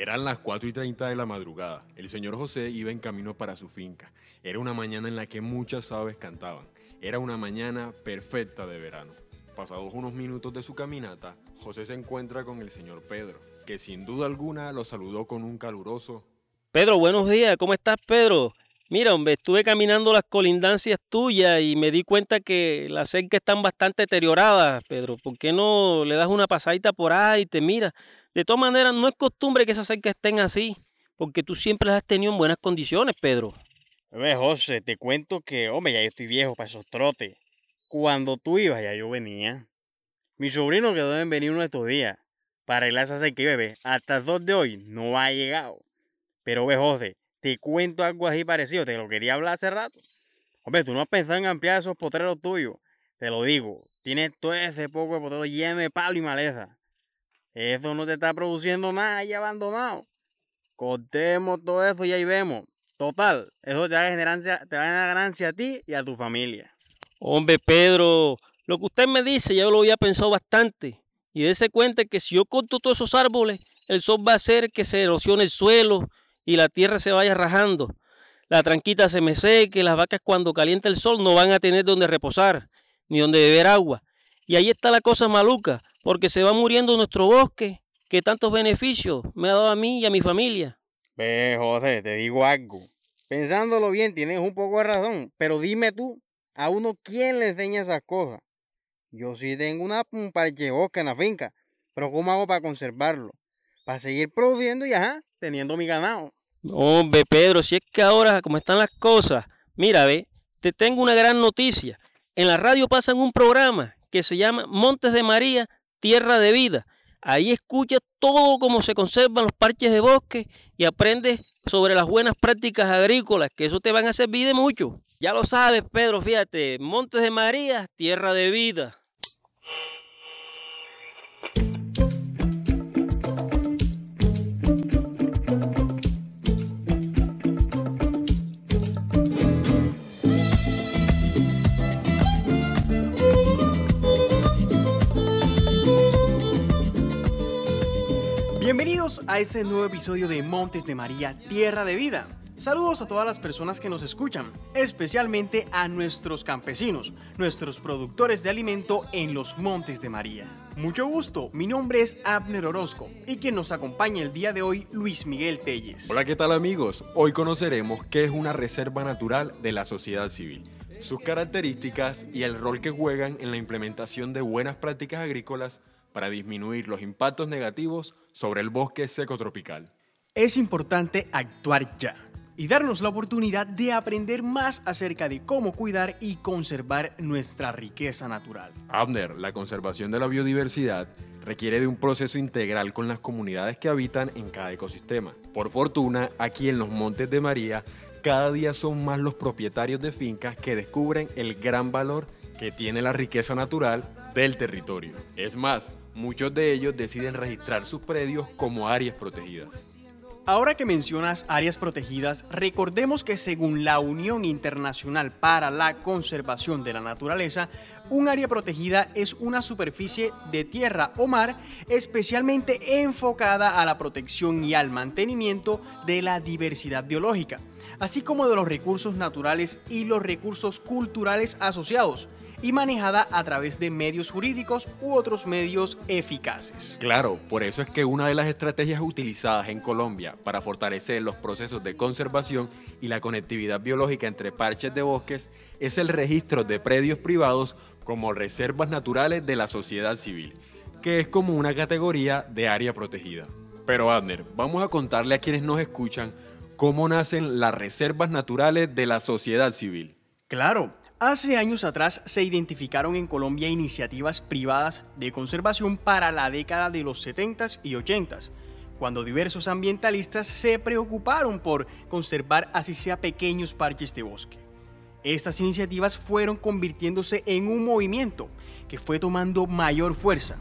Eran las 4 y 30 de la madrugada. El señor José iba en camino para su finca. Era una mañana en la que muchas aves cantaban. Era una mañana perfecta de verano. Pasados unos minutos de su caminata, José se encuentra con el señor Pedro, que sin duda alguna lo saludó con un caluroso. Pedro, buenos días. ¿Cómo estás, Pedro? Mira, hombre, estuve caminando las colindancias tuyas y me di cuenta que las cercas están bastante deterioradas, Pedro. ¿Por qué no le das una pasadita por ahí y te mira? De todas maneras, no es costumbre que esas cercas estén así, porque tú siempre las has tenido en buenas condiciones, Pedro. Ve, José, te cuento que, hombre, ya yo estoy viejo para esos trotes. Cuando tú ibas, ya yo venía. Mi sobrino quedó en venir uno de estos días para arreglar esa cerca y bebé. Hasta el 2 de hoy no ha llegado. Pero ve, José, te cuento algo así parecido. Te lo quería hablar hace rato. Hombre, tú no has pensado en ampliar esos potreros tuyos. Te lo digo. Tienes todo ese poco de potrero lleno de palo y maleza. Eso no te está produciendo nada ahí abandonado. Cortemos todo eso y ahí vemos. Total, eso te va a generar, te va a dar ganancia a ti y a tu familia. Hombre, Pedro, lo que usted me dice ya lo había pensado bastante. Y dése cuenta que si yo corto todos esos árboles, el sol va a hacer que se erosione el suelo y la tierra se vaya rajando. La tranquita se me seque, las vacas cuando calienta el sol no van a tener donde reposar, ni donde beber agua. Y ahí está la cosa maluca, porque se va muriendo nuestro bosque, que tantos beneficios me ha dado a mí y a mi familia. Ve, José, te digo algo. Pensándolo bien, tienes un poco de razón, pero dime tú, a uno quién le enseña esas cosas. Yo sí tengo una, un parche de bosque en la finca, pero ¿cómo hago para conservarlo? Para seguir produciendo y ajá, teniendo mi ganado. Hombre, Pedro, si es que ahora, como están las cosas, mira, ve, te tengo una gran noticia. En la radio pasan un programa que se llama Montes de María, Tierra de Vida. Ahí escuchas todo cómo se conservan los parches de bosque y aprendes sobre las buenas prácticas agrícolas, que eso te van a servir de mucho. Ya lo sabes, Pedro, fíjate, Montes de María, Tierra de Vida. Bienvenidos a este nuevo episodio de Montes de María, Tierra de Vida. Saludos a todas las personas que nos escuchan, especialmente a nuestros campesinos, nuestros productores de alimento en los Montes de María. Mucho gusto, mi nombre es Abner Orozco y quien nos acompaña el día de hoy, Luis Miguel Telles. Hola, ¿qué tal amigos? Hoy conoceremos qué es una reserva natural de la sociedad civil, sus características y el rol que juegan en la implementación de buenas prácticas agrícolas para disminuir los impactos negativos sobre el bosque seco tropical. Es importante actuar ya y darnos la oportunidad de aprender más acerca de cómo cuidar y conservar nuestra riqueza natural. Abner, la conservación de la biodiversidad requiere de un proceso integral con las comunidades que habitan en cada ecosistema. Por fortuna, aquí en los Montes de María, cada día son más los propietarios de fincas que descubren el gran valor que tiene la riqueza natural del territorio. Es más, muchos de ellos deciden registrar sus predios como áreas protegidas. Ahora que mencionas áreas protegidas, recordemos que según la Unión Internacional para la Conservación de la Naturaleza, un área protegida es una superficie de tierra o mar especialmente enfocada a la protección y al mantenimiento de la diversidad biológica, así como de los recursos naturales y los recursos culturales asociados y manejada a través de medios jurídicos u otros medios eficaces. Claro, por eso es que una de las estrategias utilizadas en Colombia para fortalecer los procesos de conservación y la conectividad biológica entre parches de bosques es el registro de predios privados como reservas naturales de la sociedad civil, que es como una categoría de área protegida. Pero Abner, vamos a contarle a quienes nos escuchan cómo nacen las reservas naturales de la sociedad civil. Claro, Hace años atrás se identificaron en Colombia iniciativas privadas de conservación para la década de los 70s y 80s, cuando diversos ambientalistas se preocuparon por conservar así sea pequeños parches de bosque. Estas iniciativas fueron convirtiéndose en un movimiento que fue tomando mayor fuerza,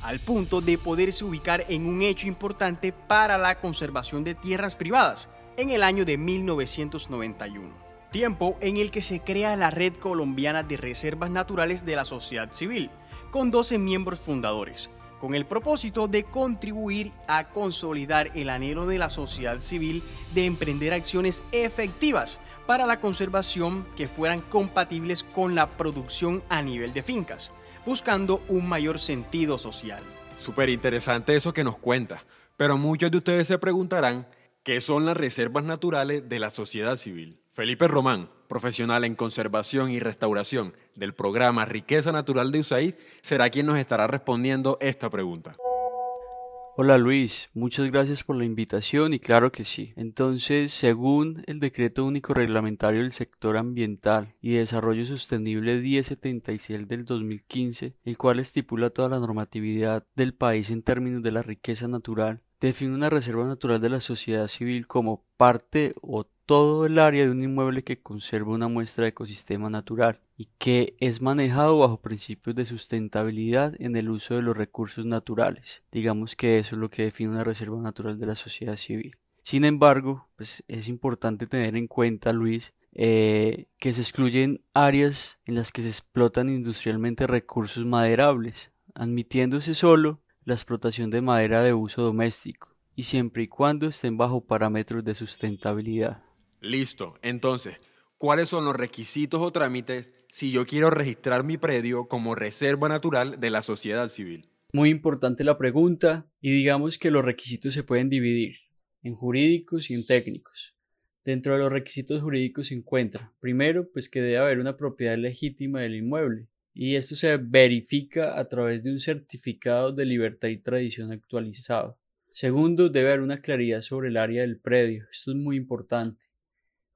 al punto de poderse ubicar en un hecho importante para la conservación de tierras privadas en el año de 1991 tiempo en el que se crea la Red Colombiana de Reservas Naturales de la Sociedad Civil, con 12 miembros fundadores, con el propósito de contribuir a consolidar el anhelo de la sociedad civil de emprender acciones efectivas para la conservación que fueran compatibles con la producción a nivel de fincas, buscando un mayor sentido social. Súper interesante eso que nos cuenta, pero muchos de ustedes se preguntarán qué son las reservas naturales de la sociedad civil. Felipe Román, profesional en conservación y restauración del programa Riqueza Natural de USAID, será quien nos estará respondiendo esta pregunta. Hola Luis, muchas gracias por la invitación y claro que sí. Entonces, según el Decreto Único Reglamentario del Sector Ambiental y Desarrollo Sostenible 1076 del 2015, el cual estipula toda la normatividad del país en términos de la riqueza natural, define una reserva natural de la sociedad civil como parte o todo el área de un inmueble que conserva una muestra de ecosistema natural y que es manejado bajo principios de sustentabilidad en el uso de los recursos naturales. Digamos que eso es lo que define una reserva natural de la sociedad civil. Sin embargo, pues es importante tener en cuenta, Luis, eh, que se excluyen áreas en las que se explotan industrialmente recursos maderables, admitiéndose solo la explotación de madera de uso doméstico, y siempre y cuando estén bajo parámetros de sustentabilidad. Listo. Entonces, ¿cuáles son los requisitos o trámites si yo quiero registrar mi predio como reserva natural de la sociedad civil? Muy importante la pregunta y digamos que los requisitos se pueden dividir en jurídicos y en técnicos. Dentro de los requisitos jurídicos se encuentra, primero, pues que debe haber una propiedad legítima del inmueble, y esto se verifica a través de un certificado de libertad y tradición actualizado. Segundo, debe haber una claridad sobre el área del predio, esto es muy importante.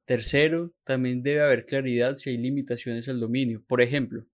Tercero, también debe haber claridad si hay limitaciones al dominio. Por ejemplo,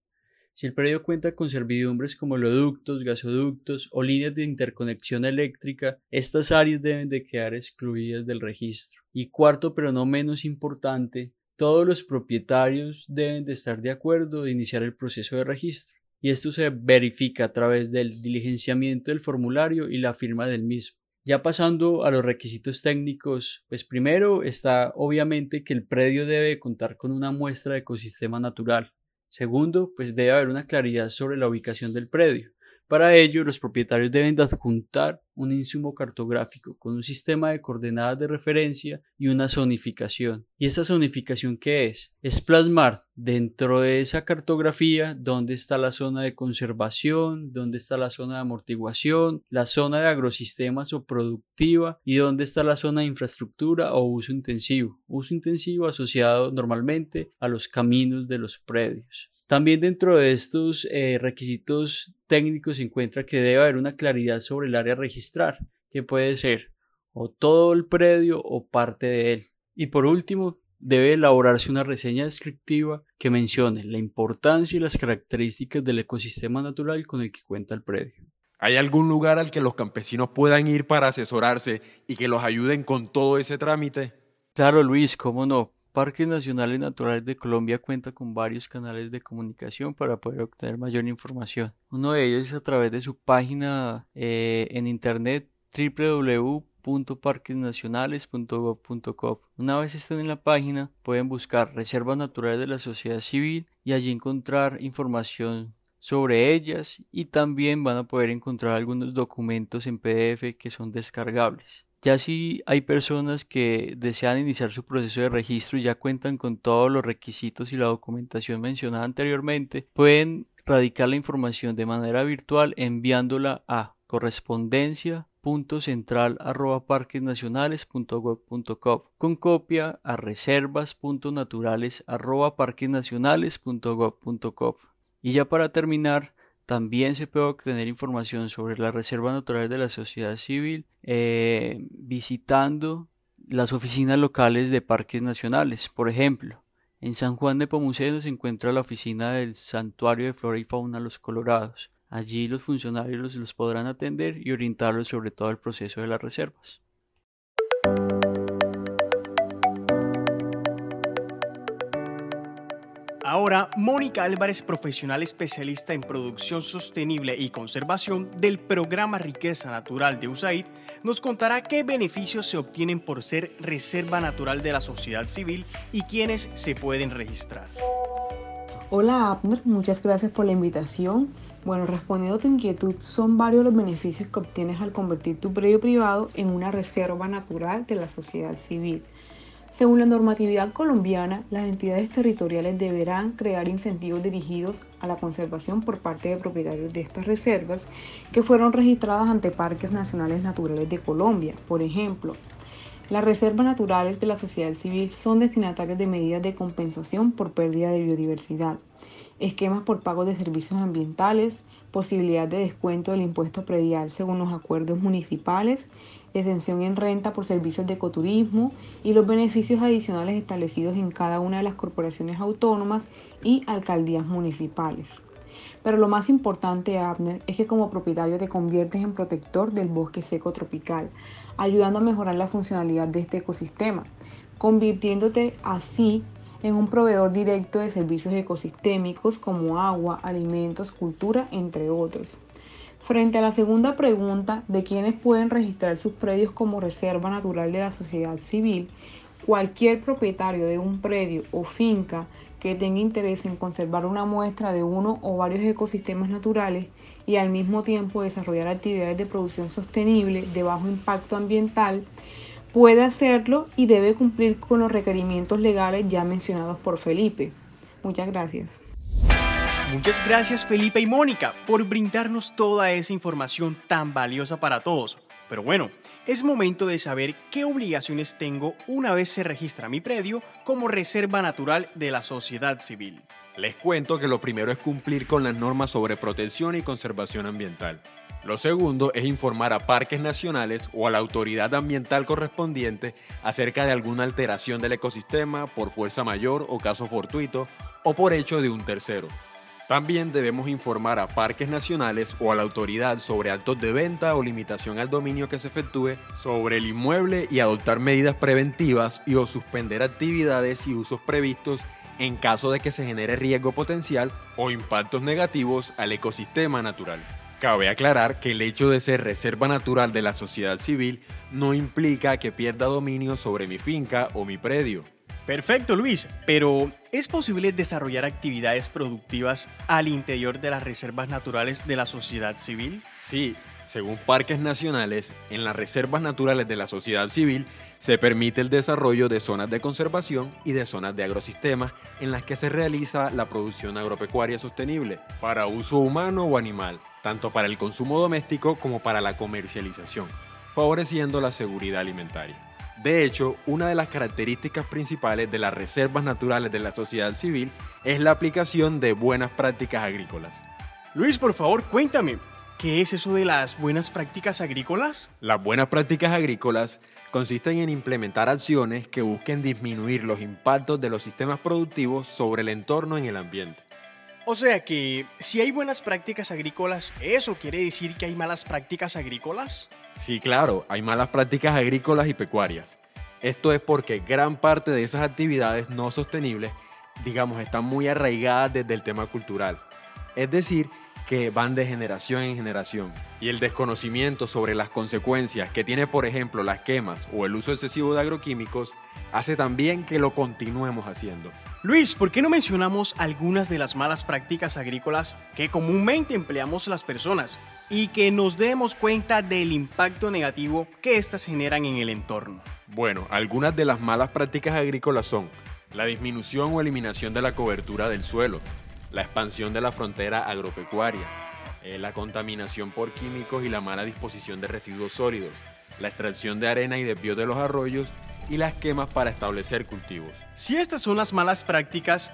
si el predio cuenta con servidumbres como oleoductos, gasoductos o líneas de interconexión eléctrica, estas áreas deben de quedar excluidas del registro. Y cuarto, pero no menos importante, todos los propietarios deben de estar de acuerdo de iniciar el proceso de registro. Y esto se verifica a través del diligenciamiento del formulario y la firma del mismo. Ya pasando a los requisitos técnicos, pues primero está obviamente que el predio debe contar con una muestra de ecosistema natural. Segundo, pues debe haber una claridad sobre la ubicación del predio. Para ello, los propietarios deben de adjuntar un insumo cartográfico con un sistema de coordenadas de referencia y una zonificación. ¿Y esa zonificación qué es? Es plasmar dentro de esa cartografía dónde está la zona de conservación, dónde está la zona de amortiguación, la zona de agrosistemas o productiva y dónde está la zona de infraestructura o uso intensivo. Uso intensivo asociado normalmente a los caminos de los predios. También dentro de estos eh, requisitos técnicos se encuentra que debe haber una claridad sobre el área a registrar, que puede ser o todo el predio o parte de él. Y por último, debe elaborarse una reseña descriptiva que mencione la importancia y las características del ecosistema natural con el que cuenta el predio. ¿Hay algún lugar al que los campesinos puedan ir para asesorarse y que los ayuden con todo ese trámite? Claro, Luis, cómo no. Parques Nacionales Naturales de Colombia cuenta con varios canales de comunicación para poder obtener mayor información. Uno de ellos es a través de su página eh, en internet www.parquesnacionales.gov.co. Una vez estén en la página, pueden buscar reservas naturales de la sociedad civil y allí encontrar información sobre ellas y también van a poder encontrar algunos documentos en PDF que son descargables. Ya si hay personas que desean iniciar su proceso de registro y ya cuentan con todos los requisitos y la documentación mencionada anteriormente, pueden radicar la información de manera virtual enviándola a correspondencia.central.parquesnacionales.gov.co con copia a reservas.naturales.parquesnacionales.gov.co. Y ya para terminar, también se puede obtener información sobre las reservas naturales de la sociedad civil eh, visitando las oficinas locales de parques nacionales. Por ejemplo, en San Juan de Pomuceno se encuentra la oficina del Santuario de Flora y Fauna Los Colorados. Allí los funcionarios los podrán atender y orientarlos sobre todo el proceso de las reservas. Ahora, Mónica Álvarez, profesional especialista en producción sostenible y conservación del programa Riqueza Natural de USAID, nos contará qué beneficios se obtienen por ser reserva natural de la sociedad civil y quiénes se pueden registrar. Hola Abner, muchas gracias por la invitación. Bueno, respondiendo a tu inquietud, son varios los beneficios que obtienes al convertir tu predio privado en una reserva natural de la sociedad civil. Según la normatividad colombiana, las entidades territoriales deberán crear incentivos dirigidos a la conservación por parte de propietarios de estas reservas que fueron registradas ante parques nacionales naturales de Colombia. Por ejemplo, las reservas naturales de la sociedad civil son destinatarias de medidas de compensación por pérdida de biodiversidad, esquemas por pago de servicios ambientales, posibilidad de descuento del impuesto predial según los acuerdos municipales, exención en renta por servicios de ecoturismo y los beneficios adicionales establecidos en cada una de las corporaciones autónomas y alcaldías municipales. Pero lo más importante, Abner, es que como propietario te conviertes en protector del bosque seco tropical, ayudando a mejorar la funcionalidad de este ecosistema, convirtiéndote así en un proveedor directo de servicios ecosistémicos como agua, alimentos, cultura, entre otros. Frente a la segunda pregunta de quiénes pueden registrar sus predios como reserva natural de la sociedad civil, cualquier propietario de un predio o finca que tenga interés en conservar una muestra de uno o varios ecosistemas naturales y al mismo tiempo desarrollar actividades de producción sostenible de bajo impacto ambiental, puede hacerlo y debe cumplir con los requerimientos legales ya mencionados por Felipe. Muchas gracias. Muchas gracias Felipe y Mónica por brindarnos toda esa información tan valiosa para todos. Pero bueno, es momento de saber qué obligaciones tengo una vez se registra mi predio como reserva natural de la sociedad civil. Les cuento que lo primero es cumplir con las normas sobre protección y conservación ambiental. Lo segundo es informar a parques nacionales o a la autoridad ambiental correspondiente acerca de alguna alteración del ecosistema por fuerza mayor o caso fortuito o por hecho de un tercero. También debemos informar a parques nacionales o a la autoridad sobre actos de venta o limitación al dominio que se efectúe sobre el inmueble y adoptar medidas preventivas y o suspender actividades y usos previstos en caso de que se genere riesgo potencial o impactos negativos al ecosistema natural. Cabe aclarar que el hecho de ser reserva natural de la sociedad civil no implica que pierda dominio sobre mi finca o mi predio. Perfecto, Luis, pero ¿es posible desarrollar actividades productivas al interior de las reservas naturales de la sociedad civil? Sí, según parques nacionales, en las reservas naturales de la sociedad civil se permite el desarrollo de zonas de conservación y de zonas de agrosistemas en las que se realiza la producción agropecuaria sostenible para uso humano o animal, tanto para el consumo doméstico como para la comercialización, favoreciendo la seguridad alimentaria. De hecho, una de las características principales de las reservas naturales de la sociedad civil es la aplicación de buenas prácticas agrícolas. Luis, por favor, cuéntame, ¿qué es eso de las buenas prácticas agrícolas? Las buenas prácticas agrícolas consisten en implementar acciones que busquen disminuir los impactos de los sistemas productivos sobre el entorno en el ambiente. O sea que si hay buenas prácticas agrícolas, ¿eso quiere decir que hay malas prácticas agrícolas? Sí, claro, hay malas prácticas agrícolas y pecuarias. Esto es porque gran parte de esas actividades no sostenibles, digamos, están muy arraigadas desde el tema cultural. Es decir, que van de generación en generación. Y el desconocimiento sobre las consecuencias que tiene, por ejemplo, las quemas o el uso excesivo de agroquímicos hace también que lo continuemos haciendo. Luis, ¿por qué no mencionamos algunas de las malas prácticas agrícolas que comúnmente empleamos las personas y que nos demos cuenta del impacto negativo que éstas generan en el entorno? Bueno, algunas de las malas prácticas agrícolas son la disminución o eliminación de la cobertura del suelo, la expansión de la frontera agropecuaria, eh, la contaminación por químicos y la mala disposición de residuos sólidos, la extracción de arena y desvío de los arroyos y las quemas para establecer cultivos. Si estas son las malas prácticas,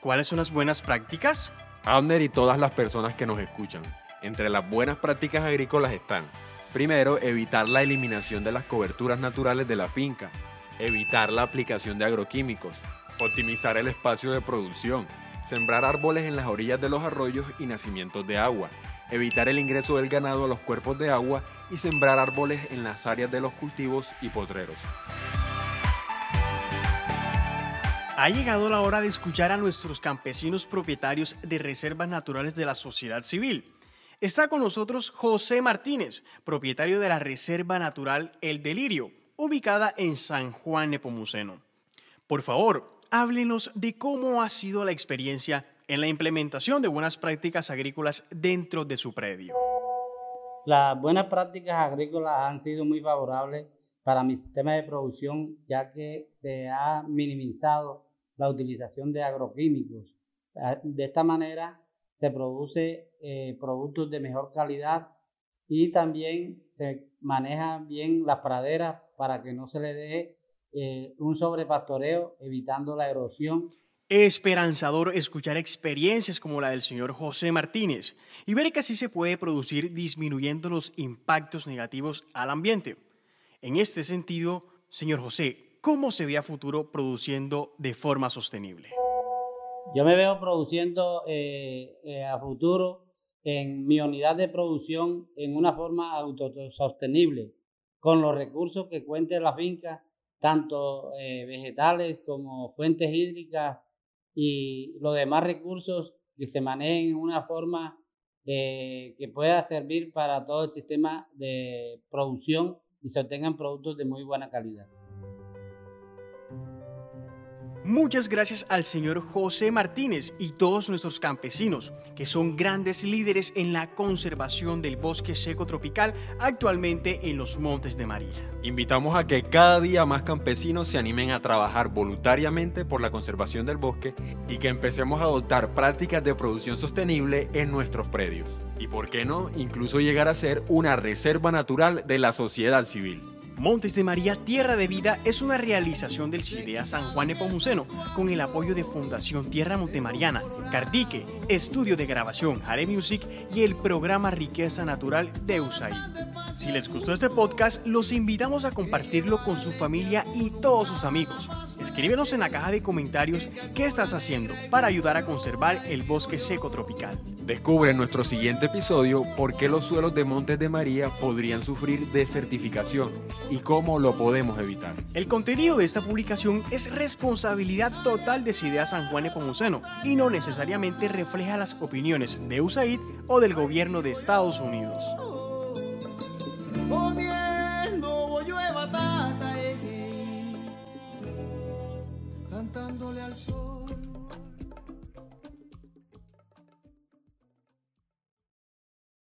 ¿cuáles son las buenas prácticas? Abner y todas las personas que nos escuchan. Entre las buenas prácticas agrícolas están, primero, evitar la eliminación de las coberturas naturales de la finca, evitar la aplicación de agroquímicos, optimizar el espacio de producción, sembrar árboles en las orillas de los arroyos y nacimientos de agua, evitar el ingreso del ganado a los cuerpos de agua y sembrar árboles en las áreas de los cultivos y potreros. Ha llegado la hora de escuchar a nuestros campesinos propietarios de reservas naturales de la sociedad civil. Está con nosotros José Martínez, propietario de la Reserva Natural El Delirio, ubicada en San Juan Nepomuceno. Por favor, háblenos de cómo ha sido la experiencia en la implementación de buenas prácticas agrícolas dentro de su predio. Las buenas prácticas agrícolas han sido muy favorables para mi sistema de producción, ya que se ha minimizado la utilización de agroquímicos. Ah, de esta manera se produce eh, productos de mejor calidad y también se maneja bien las praderas para que no se le deje eh, un sobrepastoreo, evitando la erosión. Esperanzador escuchar experiencias como la del señor José Martínez y ver que así se puede producir disminuyendo los impactos negativos al ambiente. En este sentido, señor José, ¿cómo se ve a futuro produciendo de forma sostenible? Yo me veo produciendo eh, eh, a futuro en mi unidad de producción en una forma autosostenible, con los recursos que cuente la finca, tanto eh, vegetales como fuentes hídricas y los demás recursos que se manejen en una forma que pueda servir para todo el sistema de producción y se obtengan productos de muy buena calidad. Muchas gracias al señor José Martínez y todos nuestros campesinos, que son grandes líderes en la conservación del bosque seco tropical actualmente en los Montes de María. Invitamos a que cada día más campesinos se animen a trabajar voluntariamente por la conservación del bosque y que empecemos a adoptar prácticas de producción sostenible en nuestros predios. Y por qué no, incluso llegar a ser una reserva natural de la sociedad civil. Montes de María Tierra de Vida es una realización del CIDEA San Juan Nepomuceno con el apoyo de Fundación Tierra Montemariana, Cardique, Estudio de Grabación Jare Music y el programa Riqueza Natural de USAID. Si les gustó este podcast, los invitamos a compartirlo con su familia y todos sus amigos. Escríbenos en la caja de comentarios qué estás haciendo para ayudar a conservar el bosque seco tropical. Descubre en nuestro siguiente episodio por qué los suelos de Montes de María podrían sufrir desertificación y cómo lo podemos evitar. El contenido de esta publicación es responsabilidad total de CIDEA San Juan Epomuceno y no necesariamente refleja las opiniones de USAID o del gobierno de Estados Unidos.